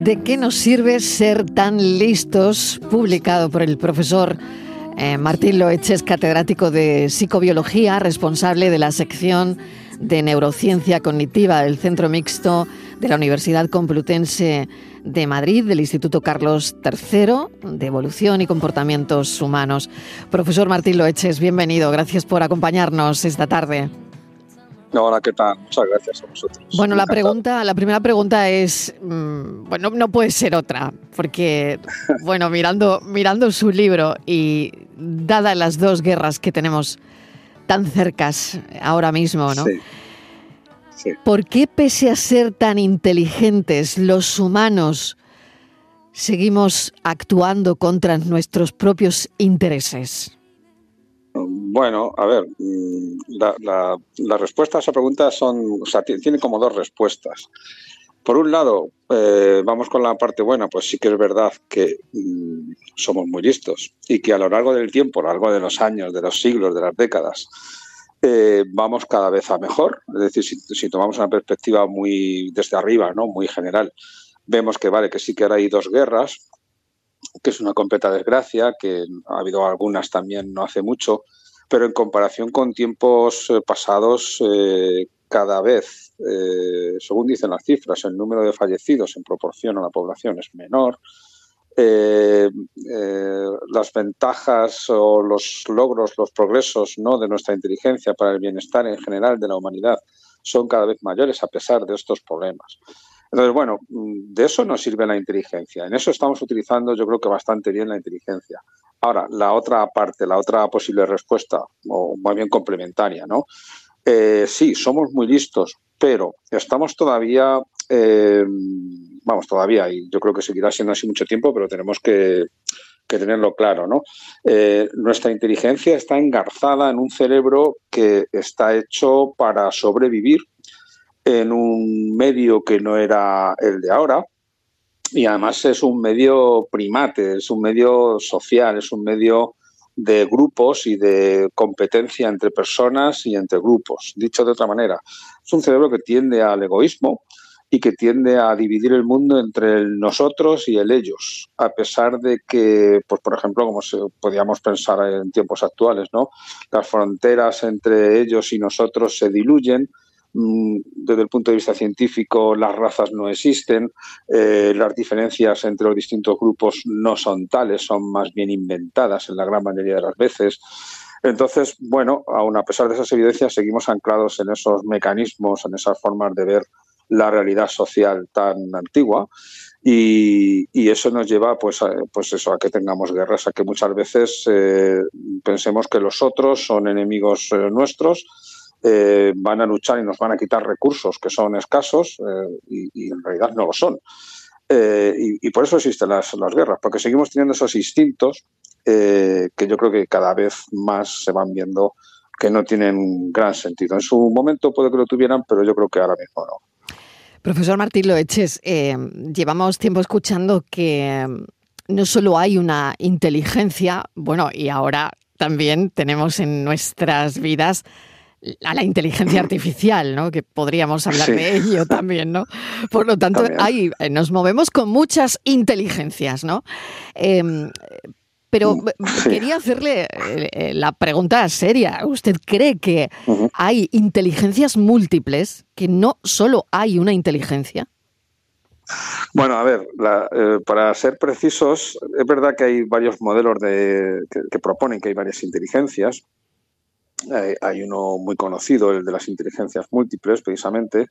¿De qué nos sirve ser tan listos? Publicado por el profesor eh, Martín Loeches, catedrático de psicobiología, responsable de la sección de neurociencia cognitiva del Centro Mixto de la Universidad Complutense de Madrid, del Instituto Carlos III de Evolución y Comportamientos Humanos. Profesor Martín Loeches, bienvenido. Gracias por acompañarnos esta tarde. Hola, ¿qué tal? Muchas gracias a vosotros. Bueno, la pregunta, la primera pregunta es, mm, bueno, no puede ser otra, porque, bueno, mirando, mirando su libro y dadas las dos guerras que tenemos tan cercas ahora mismo, ¿no? Sí. sí. ¿Por qué pese a ser tan inteligentes los humanos seguimos actuando contra nuestros propios intereses? Bueno, a ver, mm, la, la, respuesta a esa pregunta son, o sea, tiene como dos respuestas. Por un lado, eh, vamos con la parte buena, pues sí que es verdad que mm, somos muy listos y que a lo largo del tiempo, a lo largo de los años, de los siglos, de las décadas, eh, vamos cada vez a mejor. Es decir, si, si, tomamos una perspectiva muy desde arriba, ¿no? muy general, vemos que vale, que sí que ahora hay dos guerras, que es una completa desgracia, que ha habido algunas también no hace mucho, pero en comparación con tiempos eh, pasados, eh, cada vez, eh, según dicen las cifras, el número de fallecidos en proporción a la población es menor. Las ventajas o los logros, los progresos ¿no? de nuestra inteligencia para el bienestar en general de la humanidad son cada vez mayores a pesar de estos problemas. Entonces, bueno, de eso nos sirve la inteligencia. En eso estamos utilizando, yo creo que bastante bien la inteligencia. Ahora, la otra parte, la otra posible respuesta, o más bien complementaria, ¿no? Eh, sí, somos muy listos, pero estamos todavía, eh, vamos, todavía, y yo creo que seguirá siendo así mucho tiempo, pero tenemos que, que tenerlo claro, ¿no? Eh, nuestra inteligencia está engarzada en un cerebro que está hecho para sobrevivir en un medio que no era el de ahora y además es un medio primate, es un medio social, es un medio de grupos y de competencia entre personas y entre grupos. Dicho de otra manera, es un cerebro que tiende al egoísmo y que tiende a dividir el mundo entre el nosotros y el ellos, a pesar de que, pues por ejemplo, como se, pensar en tiempos actuales, ¿no? Las fronteras entre ellos y nosotros se diluyen, desde el punto de vista científico, las razas no existen, eh, las diferencias entre los distintos grupos no son tales, son más bien inventadas en la gran mayoría de las veces. Entonces, bueno, aún a pesar de esas evidencias, seguimos anclados en esos mecanismos, en esas formas de ver la realidad social tan antigua. Y, y, eso nos lleva pues a, pues eso a que tengamos guerras a que muchas veces eh, pensemos que los otros son enemigos eh, nuestros eh, van a luchar y nos van a quitar recursos que son escasos eh, y, en realidad no lo son. Eh, y, por eso existen las, las, guerras, porque seguimos teniendo esos instintos que yo creo que cada vez más se van viendo que no tienen gran sentido. En su momento puede que lo tuvieran, pero yo creo que ahora mismo no. Profesor Martín Loeches, llevamos tiempo escuchando que no solo hay una inteligencia, bueno, y ahora también tenemos en nuestras vidas a la inteligencia artificial, ¿no? Que podríamos hablar sí. de ello también, ¿no? Por lo tanto, ahí nos movemos con muchas inteligencias, ¿no? Eh, pero sí. quería hacerle eh, la pregunta seria. ¿Usted cree que uh -huh. hay inteligencias múltiples, que no solo hay una inteligencia? Bueno, a ver, la, eh, para ser precisos, es verdad que hay varios modelos de, que, que proponen que hay varias inteligencias, eh, hay uno muy conocido, el de las inteligencias múltiples, precisamente,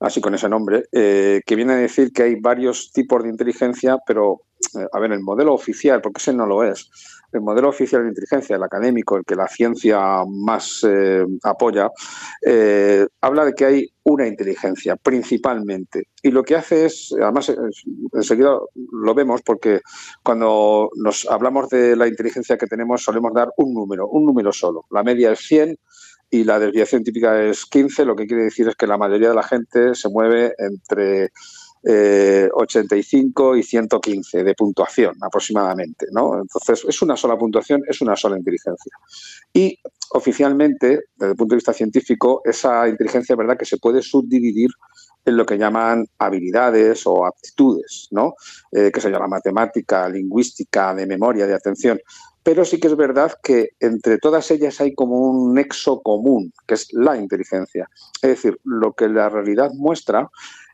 así con ese nombre, eh, que viene a decir que hay varios tipos de inteligencia, pero, eh, a ver, el modelo oficial, porque ese no lo es, el modelo oficial de inteligencia, el académico, el que la ciencia más eh, apoya, habla de que hay una inteligencia, principalmente. Y lo que hace es, además, enseguida lo vemos porque cuando nos hablamos de la inteligencia que tenemos solemos dar un número, un número solo. La media es 100 y la desviación típica es 15, lo que quiere decir es que la mayoría de la gente se mueve entre eh, 85 y 115 de puntuación aproximadamente, ¿no? Entonces, es una sola puntuación, es una sola inteligencia. Y oficialmente, desde el punto de vista científico, esa inteligencia es verdad que se puede subdividir en lo que llaman habilidades o aptitudes, ¿no? Eh, que se llama matemática, lingüística, de memoria, de atención. Pero sí que es verdad que entre todas ellas hay como un nexo común, que es la inteligencia. Es decir, lo que la realidad muestra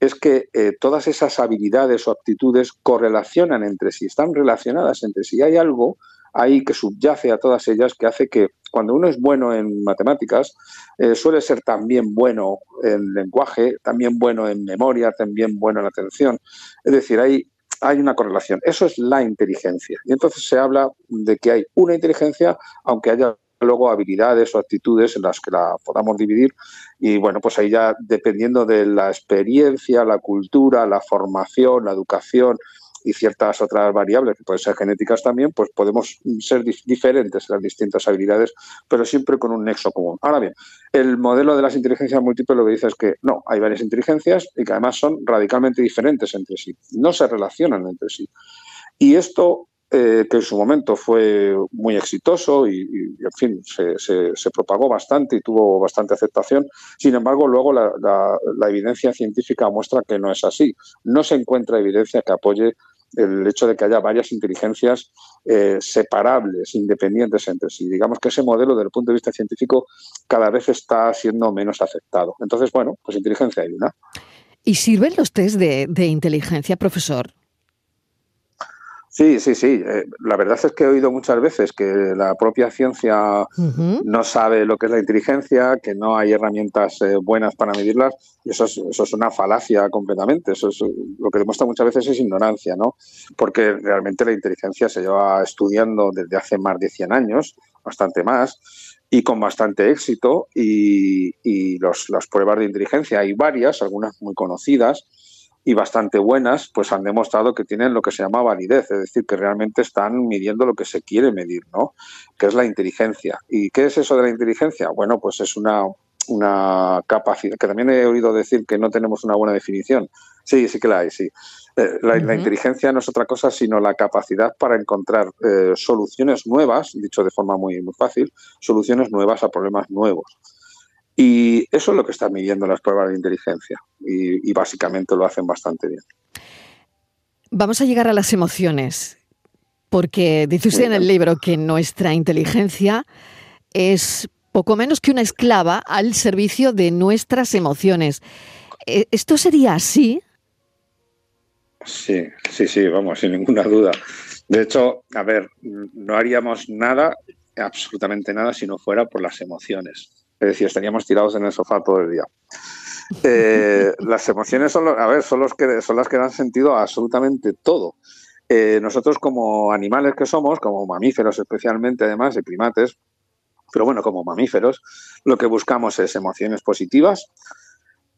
es que eh, todas esas habilidades o aptitudes correlacionan entre sí, están relacionadas entre sí. Hay algo ahí que subyace a todas ellas que hace que cuando uno es bueno en matemáticas, eh, suele ser también bueno en lenguaje, también bueno en memoria, también bueno en atención. Es decir, hay, hay una correlación. Eso es la inteligencia. Y entonces se habla de que hay una inteligencia, aunque haya luego habilidades o actitudes en las que la podamos dividir y bueno, pues ahí ya dependiendo de la experiencia, la cultura, la formación, la educación y ciertas otras variables que pueden ser genéticas también, pues podemos ser diferentes en las distintas habilidades, pero siempre con un nexo común. Ahora bien, el modelo de las inteligencias múltiples lo que dice es que no, hay varias inteligencias y que además son radicalmente diferentes entre sí, no se relacionan entre sí. Y esto eh, que en su momento fue muy exitoso y, en fin, se, propagó bastante y tuvo bastante aceptación. Sin embargo, luego la, evidencia científica muestra que no es así. No se encuentra evidencia que apoye el hecho de que haya varias inteligencias eh, separables, independientes entre sí. Digamos que ese modelo, desde el punto de vista científico, cada vez está siendo menos aceptado. Entonces, bueno, pues inteligencia hay una. ¿Y sirven los test de inteligencia, profesor? Sí, sí, sí. Eh, la verdad es que he oído muchas veces que la propia ciencia no sabe lo que es la inteligencia, que no hay herramientas eh, buenas para medirlas. Y eso es, eso es una falacia completamente. Eso es lo que demuestra muchas veces es ignorancia, ¿no? Porque realmente la inteligencia se lleva estudiando desde hace más de 100 años, bastante más, y con bastante éxito. Y, y los, las pruebas de inteligencia hay varias, algunas muy conocidas y bastante buenas, pues han demostrado que tienen lo que se llama validez, es decir, que realmente están midiendo lo que se quiere medir, ¿no? Que es la inteligencia. ¿Y qué es eso de la inteligencia? Bueno, pues es una, una capacidad, que también he oído decir que no tenemos una buena definición. Sí, sí que la hay, sí. Eh, la, inteligencia no es otra cosa sino la capacidad para encontrar eh, soluciones nuevas, dicho de forma muy, muy fácil, soluciones nuevas a problemas nuevos. Y eso es lo que están midiendo las pruebas de inteligencia y, básicamente lo hacen bastante bien. Vamos a llegar a las emociones, porque dice usted en el libro que nuestra inteligencia es poco menos que una esclava al servicio de nuestras emociones. ¿E-, ¿Esto sería así? Sí, sí, sí, vamos, sin ninguna duda. De hecho, a ver, no haríamos nada, absolutamente nada, si no fuera por las emociones. Es decir, estaríamos tirados en el sofá todo el día. Eh, las emociones son, a ver, son, los que, son las que dan sentido a absolutamente todo. Eh, nosotros como animales que somos, como mamíferos especialmente además, y primates, pero bueno, como mamíferos, lo que buscamos es emociones positivas,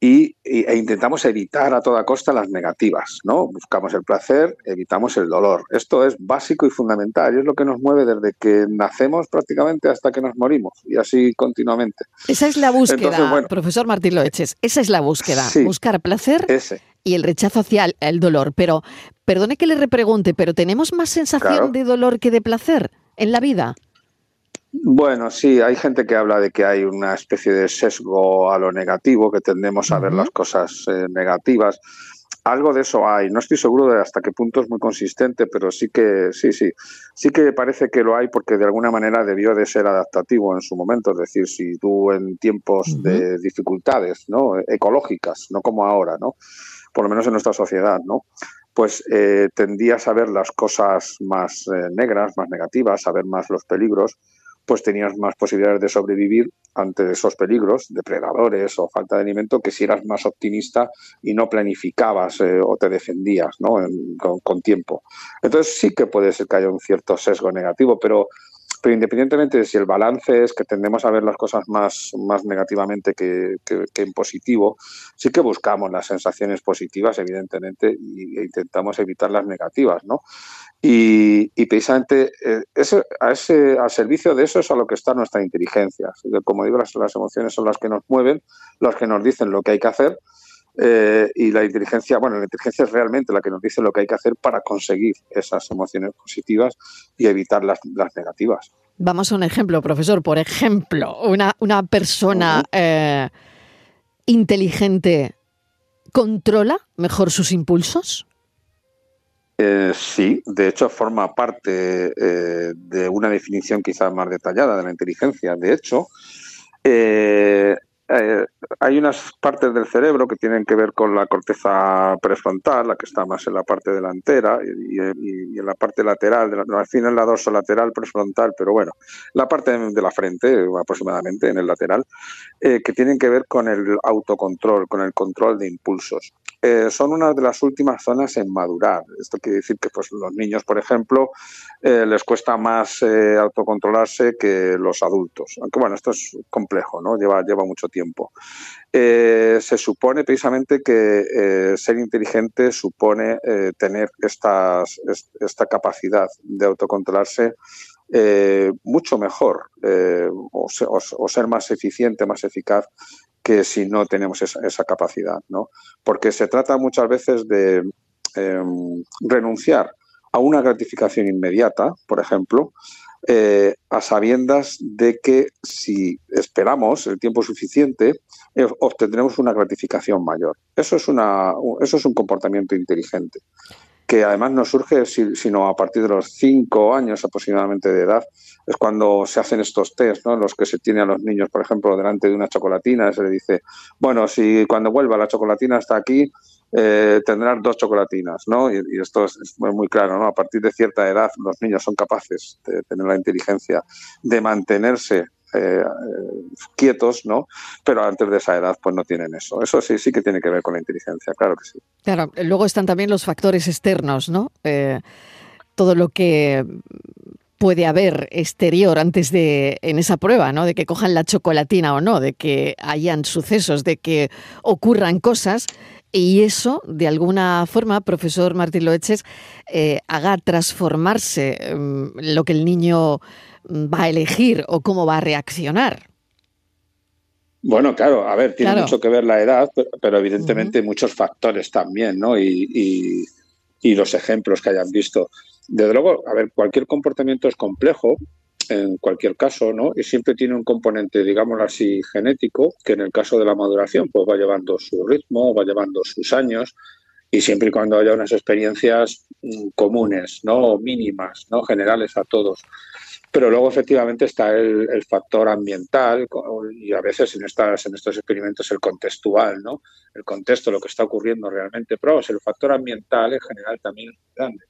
y, e intentamos evitar a toda costa las negativas, ¿no? Buscamos el placer, evitamos el dolor. Esto es básico y fundamental y es lo que nos mueve desde que nacemos prácticamente hasta que nos morimos y así continuamente. Esa es la búsqueda, profesor Martín Loeches, esa es la búsqueda, buscar placer y el rechazo hacia el dolor. Pero, perdone que le repregunte, pero ¿tenemos más sensación de dolor que de placer en la vida? Bueno, sí, hay gente que habla de que hay una especie de sesgo a lo negativo, que tendemos a ver las cosas eh, negativas. Algo de eso hay. No estoy seguro de hasta qué punto es muy consistente, pero sí que sí, sí, sí que parece que lo hay porque de alguna manera debió de ser adaptativo en su momento. Es decir, si tú en tiempos de dificultades, ¿no? Ecológicas, no como ahora, ¿no? Por lo menos en nuestra sociedad, ¿no? Pues eh, tendías a ver las cosas más eh, negras, más negativas, a ver más los peligros pues tenías más posibilidades de sobrevivir ante esos peligros, depredadores o falta de alimento, que si eras más optimista y no planificabas eh, o te defendías ¿no? con, tiempo. Entonces sí que puede ser que haya un cierto sesgo negativo, pero pero independientemente de si el balance es que tendemos a ver las cosas más, más negativamente que, en positivo, sí que buscamos las sensaciones positivas, evidentemente, e intentamos evitar las negativas, ¿no? Y, precisamente eh, a ese, al servicio de eso es a lo que está nuestra inteligencia. Como digo, las, las emociones son las que nos mueven, las que nos dicen lo que hay que hacer eh, y la inteligencia, bueno, la inteligencia es realmente la que nos dice lo que hay que hacer para conseguir esas emociones positivas y evitar las, negativas. Vamos a un ejemplo, profesor. Por ejemplo, una, una persona eh, inteligente controla mejor sus impulsos? Eh, sí, de hecho forma parte de una definición quizás más detallada de la inteligencia. De hecho, eh, hay unas partes del cerebro que tienen que ver con la corteza prefrontal, la que está más en la parte delantera y, en la parte lateral, de la, al fin en la lateral prefrontal, pero bueno, la parte de la frente aproximadamente, en el lateral, eh, que tienen que ver con el autocontrol, con el control de impulsos. Eh, son una de las últimas zonas en madurar. Esto quiere decir que pues, los niños, por ejemplo, eh, les cuesta más eh, autocontrolarse que los adultos. Aunque bueno, esto es complejo, ¿no? Lleva, lleva mucho tiempo. se supone precisamente que ser inteligente supone tener esta capacidad de autocontrolarse mucho mejor o, ser más eficiente, más eficaz que si no tenemos esa, capacidad, ¿no? Porque se trata muchas veces de em, renunciar a una gratificación inmediata, por ejemplo, eh, a sabiendas de que si esperamos el tiempo suficiente, eh, obtendremos una gratificación mayor. Eso es, una, eso es un comportamiento inteligente que además no surge sino a partir de los cinco años aproximadamente de edad, es cuando se hacen estos test, ¿no? los que se tiene a los niños, por ejemplo, delante de una chocolatina, se le dice, bueno, si cuando vuelva la chocolatina hasta aquí, eh, tendrán dos chocolatinas, ¿no? Y, esto es, muy claro, ¿no? A partir de cierta edad los niños son capaces de tener la inteligencia de mantenerse eh, quietos, ¿no? Pero antes de esa edad, pues no tienen eso. Eso sí, sí que tiene que ver con la inteligencia, claro que sí. Claro, luego están también los factores externos, ¿no? Eh, todo lo que puede haber exterior antes de en esa prueba, ¿no? De que cojan la chocolatina o no, de que hayan sucesos, de que ocurran cosas y eso, de alguna forma, profesor Martín Loeches, eh, haga transformarse mm, lo que el niño va a elegir o cómo va a reaccionar. Bueno, claro, a ver, tiene mucho que ver la edad, pero, evidentemente muchos factores también, ¿no? Y, los ejemplos que hayan visto. Desde luego, a ver, cualquier comportamiento es complejo, en cualquier caso, ¿no? Y siempre tiene un componente, digámoslo así, genético, que en el caso de la maduración, pues va llevando su ritmo, va llevando sus años, y siempre y cuando haya unas experiencias mm, comunes, ¿no? Mínimas, ¿no? Generales a todos. Pero luego efectivamente está el, factor ambiental y a veces en, estas, en estos experimentos el contextual, ¿no? El contexto, lo que está ocurriendo realmente. Pero el factor ambiental en general también es grande,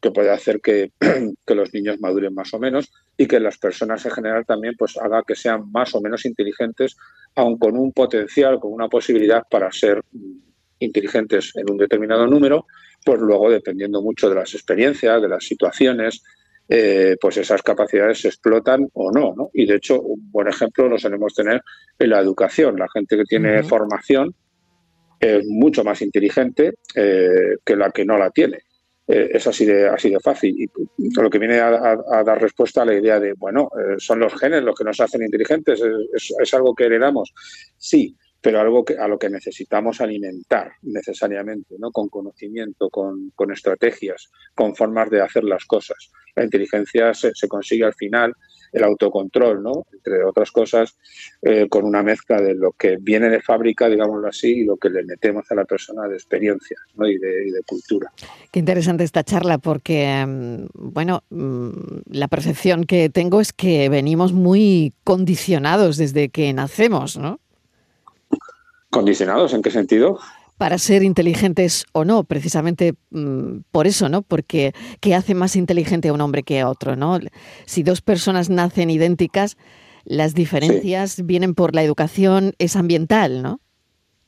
que puede hacer que, que, los niños maduren más o menos y que las personas en general también pues haga que sean más o menos inteligentes, aun con un potencial, con una posibilidad para ser inteligentes en un determinado número, pues luego dependiendo mucho de las experiencias, de las situaciones, eh, pues esas capacidades se explotan o no, no, Y de hecho, un buen ejemplo lo solemos tener en la educación. La gente que tiene formación es mucho más inteligente eh, que la que no la tiene. Eh, es así de, así de fácil. Y lo que viene a, dar respuesta a la idea de, bueno, son los genes los que nos hacen inteligentes, es algo que heredamos. Sí, pero algo que, a lo que necesitamos alimentar necesariamente, ¿no? con conocimiento, con, estrategias, con formas de hacer las cosas. La inteligencia se, consigue al final, el autocontrol, ¿no? entre otras cosas, eh, con una mezcla de lo que viene de fábrica, digámoslo así, y lo que le metemos a la persona de experiencia ¿no? y, de, y de cultura. Qué interesante esta charla porque, mm, bueno, mm, la percepción que tengo es que venimos muy condicionados desde que nacemos, ¿no? ¿Condicionados? ¿En qué sentido? Para ser inteligentes o no, precisamente mm, por eso, ¿no? Porque ¿qué hace más inteligente a un hombre que a otro, ¿no? Si dos personas nacen idénticas, las diferencias vienen por la educación, es ambiental, ¿no?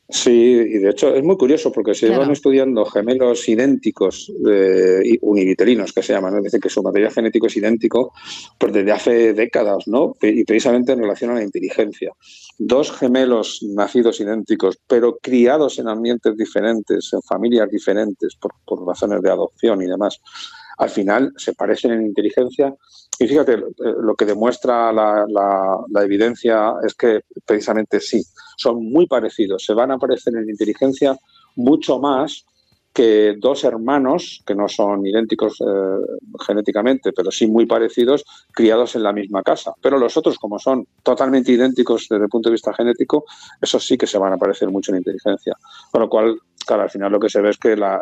Sí, y de hecho es muy curioso porque se van estudiando gemelos idénticos, eh, univitelinos que se llaman, es decir, que su material genético es idéntico, pues desde hace décadas, ¿no? Y precisamente en relación a la inteligencia. Dos gemelos nacidos idénticos, pero criados en ambientes diferentes, en familias diferentes, por, por razones de adopción y demás, al final se parecen en inteligencia. Y fíjate, eh, lo que demuestra la, evidencia es que precisamente sí, son muy parecidos, se van a parecer en inteligencia mucho más que dos hermanos, que no son idénticos eh, genéticamente, pero sí muy parecidos, criados en la misma casa. Pero los otros, como son totalmente idénticos desde el punto de vista genético, esos sí que se van a parecer mucho en inteligencia. Con lo cual, claro, al final lo que se ve es que la,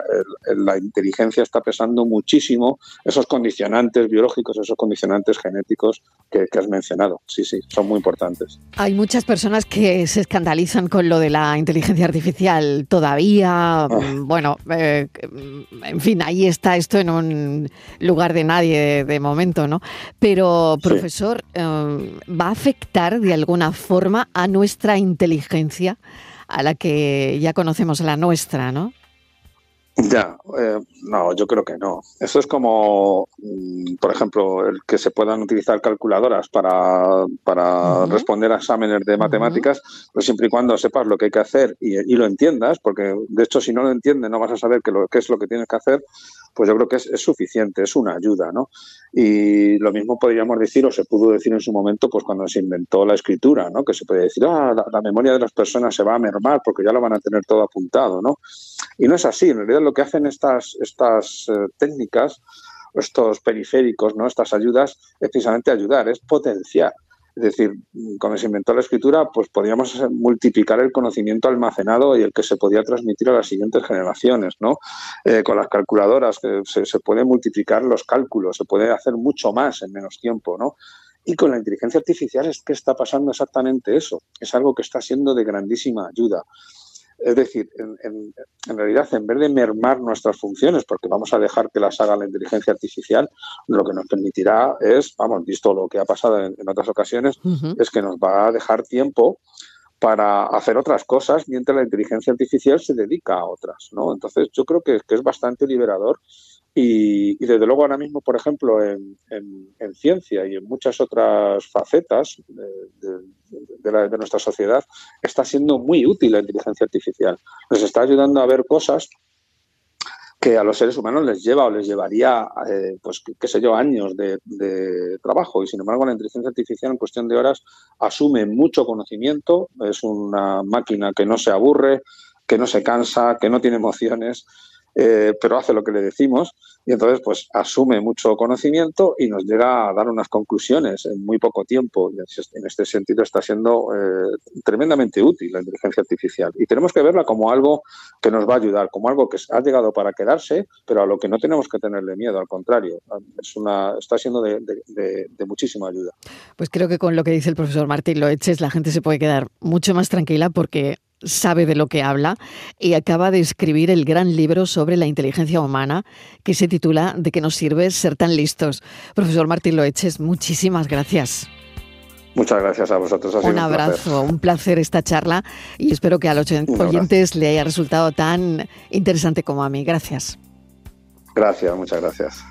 la inteligencia está pesando muchísimo esos condicionantes biológicos, esos condicionantes genéticos que, has mencionado. Sí, sí, son muy importantes. Hay muchas personas que se escandalizan con lo de la inteligencia artificial todavía. Ah. Mm, bueno, eh, en fin, ahí está esto en un lugar de nadie de, momento, ¿no? Pero, profesor, eh, ¿va a afectar de alguna forma a nuestra inteligencia? A la que ya conocemos la nuestra, ¿no? Ya, eh, no, yo creo que no. Eso es como, mm, por ejemplo, el que se puedan utilizar calculadoras para, para responder a exámenes de matemáticas, pues siempre y cuando sepas lo que hay que hacer y, y, lo entiendas, porque de hecho si no lo entiendes no vas a saber qué, qué es lo que tienes que hacer, pues yo creo que es, suficiente, es una ayuda, ¿no? Y lo mismo podríamos decir, o se pudo decir en su momento, pues cuando se inventó la escritura, ¿no? Que se puede decir, ah, la, memoria de las personas se va a mermar porque ya lo van a tener todo apuntado, ¿no? Y no es así, en realidad lo que hacen estas, estas eh, técnicas, estos periféricos, ¿no? Estas ayudas, es precisamente ayudar, es potenciar. Es decir, cuando se inventó la escritura, pues podíamos multiplicar el conocimiento almacenado y el que se podía transmitir a las siguientes generaciones, ¿no? Eh, con las calculadoras se, se pueden multiplicar los cálculos, se puede hacer mucho más en menos tiempo, ¿no? Y con la inteligencia artificial es que está pasando exactamente eso. Es algo que está siendo de grandísima ayuda. Es decir, en, realidad, en vez de mermar nuestras funciones, porque vamos a dejar que las haga la inteligencia artificial, lo que nos permitirá es, vamos, visto lo que ha pasado en, otras ocasiones, es que nos va a dejar tiempo para hacer otras cosas mientras la inteligencia artificial se dedica a otras, ¿no? Entonces, yo creo que, que es bastante liberador y, desde luego ahora mismo, por ejemplo, en, ciencia y en muchas otras facetas de, nuestra sociedad, está siendo muy útil la inteligencia artificial. Nos está ayudando a ver cosas que a los seres humanos les lleva o les llevaría, eh, pues qué sé yo, años de, de, trabajo. Y sin embargo, la inteligencia artificial en cuestión de horas asume mucho conocimiento, es una máquina que no se aburre, que no se cansa, que no tiene emociones eh, pero hace lo que le decimos y entonces pues asume mucho conocimiento y nos llega a dar unas conclusiones en muy poco tiempo. Y en este sentido está siendo eh, tremendamente útil la inteligencia artificial y tenemos que verla como algo que nos va a ayudar, como algo que ha llegado para quedarse, pero a lo que no tenemos que tenerle miedo, al contrario, es una, está siendo de, de muchísima ayuda. Pues creo que con lo que dice el profesor Martín Loeches la gente se puede quedar mucho más tranquila porque sabe de lo que habla y acaba de escribir el gran libro sobre la inteligencia humana que se titula ¿De qué nos sirve ser tan listos? Profesor Martín Loeches, muchísimas gracias. Muchas gracias a vosotros. un, abrazo, un placer esta charla y espero que a los oyentes le haya resultado tan interesante como a mí. Gracias. Gracias, muchas gracias.